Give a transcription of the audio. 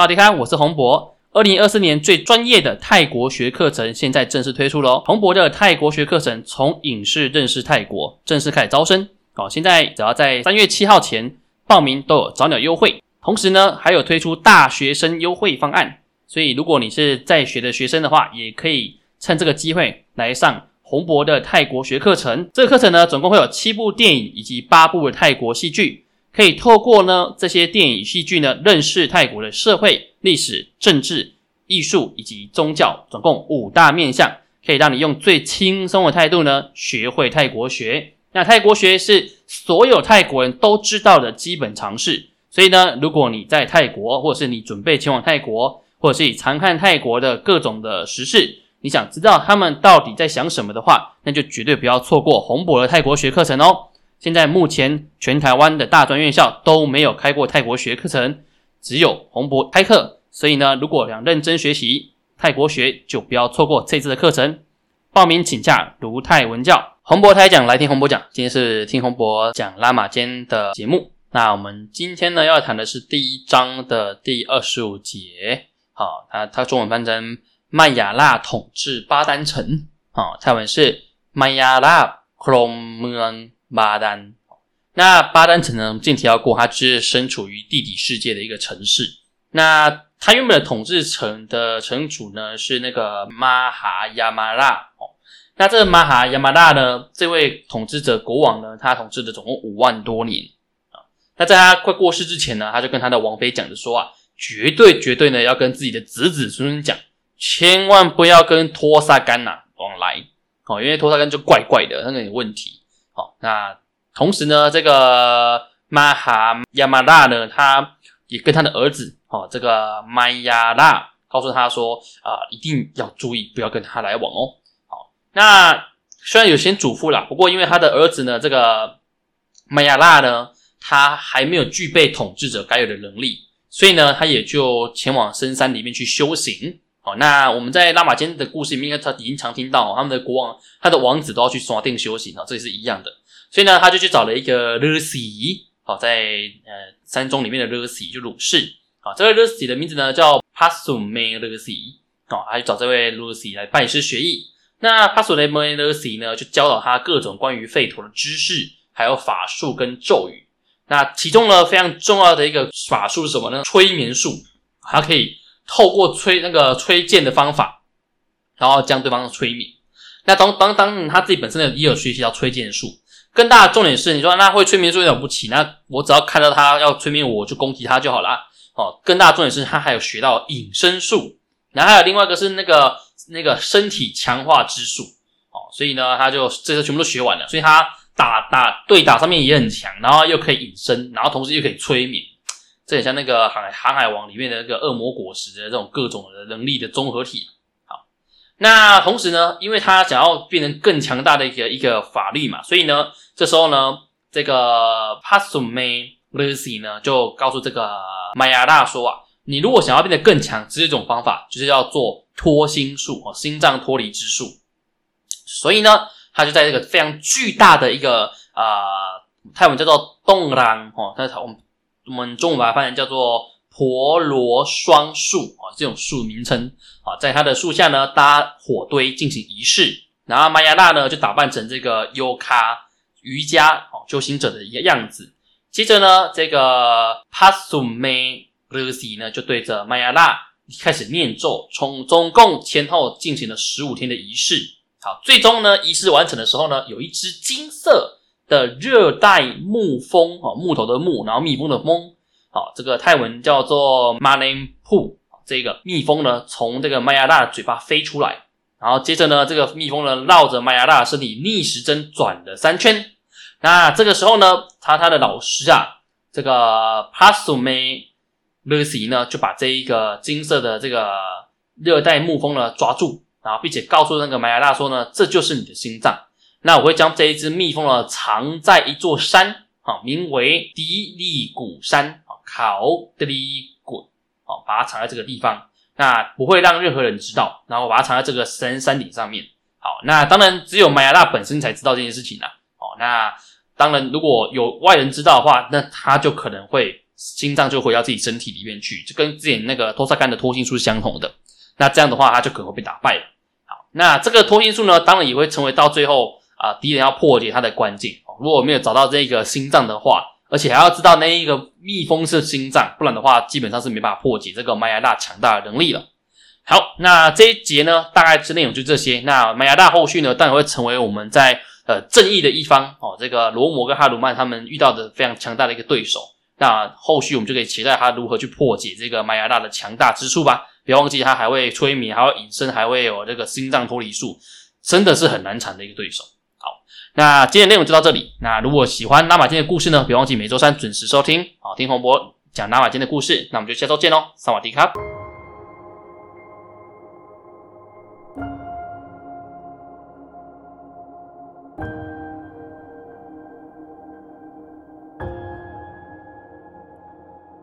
大家好，我是洪博。二零二四年最专业的泰国学课程现在正式推出喽！洪博的泰国学课程从影视认识泰国正式开始招生哦。现在只要在三月七号前报名都有早鸟优惠，同时呢还有推出大学生优惠方案。所以如果你是在学的学生的话，也可以趁这个机会来上洪博的泰国学课程。这个课程呢总共会有七部电影以及八部的泰国戏剧。可以透过呢这些电影戏剧呢，认识泰国的社会、历史、政治、艺术以及宗教，总共五大面向，可以让你用最轻松的态度呢，学会泰国学。那泰国学是所有泰国人都知道的基本常识，所以呢，如果你在泰国，或者是你准备前往泰国，或者是你常看泰国的各种的时事，你想知道他们到底在想什么的话，那就绝对不要错过洪博的泰国学课程哦。现在目前全台湾的大专院校都没有开过泰国学课程，只有洪博开课。所以呢，如果想认真学习泰国学，就不要错过这次的课程。报名请假如泰文教洪博台讲来听洪博讲。今天是听洪博讲拉玛间的节目。那我们今天呢要谈的是第一章的第二十五节。好，它它中文翻成麦亚拉统治巴丹城。好，泰文是麦亚拉 Krom 巴丹，那巴丹城呢？我们之前提到过，它就是身处于地底世界的一个城市。那它原本的统治城的城主呢，是那个马哈亚马拉哦。那这个马哈亚马拉呢，这位统治者国王呢，他统治的总共五万多年啊。那在他快过世之前呢，他就跟他的王妃讲着说啊，绝对绝对呢，要跟自己的子子孙孙讲，千万不要跟托萨干呐往来哦，因为托萨干就怪怪的，那个有问题。那同时呢，这个马哈亚马拉呢，他也跟他的儿子哦，这个麦亚拉告诉他说啊，一定要注意，不要跟他来往哦。好，那虽然有些嘱咐了，不过因为他的儿子呢，这个麦亚拉呢，他还没有具备统治者该有的能力，所以呢，他也就前往深山里面去修行。好，那我们在拉玛坚的故事里面，他已经常听到他们的国王、他的王子都要去刷定修行啊，这也是一样的。所以呢，他就去找了一个勒西，好，在呃山中里面的勒西就鲁士，好，这位勒西的名字呢叫帕苏梅勒西，好，他就找这位勒西来拜师学艺。那帕苏梅勒西呢，就教导他各种关于吠陀的知识，还有法术跟咒语。那其中呢，非常重要的一个法术是什么呢？催眠术，他可以。透过吹那个吹剑的方法，然后将对方催眠。那当当当他自己本身也有学习到催剑术。更大的重点是，你说那会催眠术了不起？那我只要看到他要催眠我，就攻击他就好了。哦，更大的重点是他还有学到隐身术，然后还有另外一个是那个那个身体强化之术。哦，所以呢，他就这些全部都学完了。所以他打打对打上面也很强，然后又可以隐身，然后同时又可以催眠。这很像那个《航航海王》里面的那个恶魔果实的这种各种的能力的综合体。好，那同时呢，因为他想要变成更强大的一个一个法律嘛，所以呢，这时候呢，这个 Pasume Lucy 呢就告诉这个玛雅拉说啊，你如果想要变得更强，只有一种方法，就是要做脱心术哦，心脏脱离之术。所以呢，他就在这个非常巨大的一个啊，泰文叫做洞朗哦，他我们。我们中文把它翻译叫做婆罗双树啊，这种树名称啊，在它的树下呢搭火堆进行仪式，然后玛雅娜呢就打扮成这个优卡瑜伽哦修行者的一个样子。接着呢，这个帕苏梅勒西呢就对着玛雅娜开始念咒，从总共前后进行了十五天的仪式。好，最终呢仪式完成的时候呢，有一只金色。的热带木蜂哦，木头的木，然后蜜蜂的蜂，好，这个泰文叫做 m a n a p u 这个蜜蜂呢，从这个麦亚大的嘴巴飞出来，然后接着呢，这个蜜蜂呢，绕着麦亚大的身体逆时针转了三圈。那这个时候呢，他他的老师啊，这个 Pasume Lucy 呢，就把这一个金色的这个热带木蜂呢抓住，然后并且告诉那个麦亚大说呢，这就是你的心脏。那我会将这一只蜜蜂呢藏在一座山，好，名为迪利古山，啊，考迪利谷，好，把它藏在这个地方，那不会让任何人知道，然后把它藏在这个山山顶上面，好，那当然只有玛雅娜本身才知道这件事情啦，哦，那当然如果有外人知道的话，那他就可能会心脏就回到自己身体里面去，就跟之前那个托萨干的脱心术是相同的。那这样的话，他就可能会被打败了。好，那这个脱心术呢，当然也会成为到最后啊敌人要破解它的关键。如果没有找到这个心脏的话，而且还要知道那一个蜜蜂是心脏，不然的话，基本上是没办法破解这个麦芽大强大的能力了。好，那这一节呢，大概之内容就这些。那麦芽大后续呢，当然会成为我们在呃正义的一方哦。这个罗摩跟哈鲁曼他们遇到的非常强大的一个对手。那后续我们就可以期待他如何去破解这个麦芽大的强大之处吧。别忘记他还会催眠，还会隐身，还会有这个心脏脱离术，真的是很难缠的一个对手。那今天的内容就到这里。那如果喜欢拉玛金的故事呢？别忘记每周三准时收听。好，听洪博讲拉玛金的故事。那我们就下周见喽，萨瓦迪卡。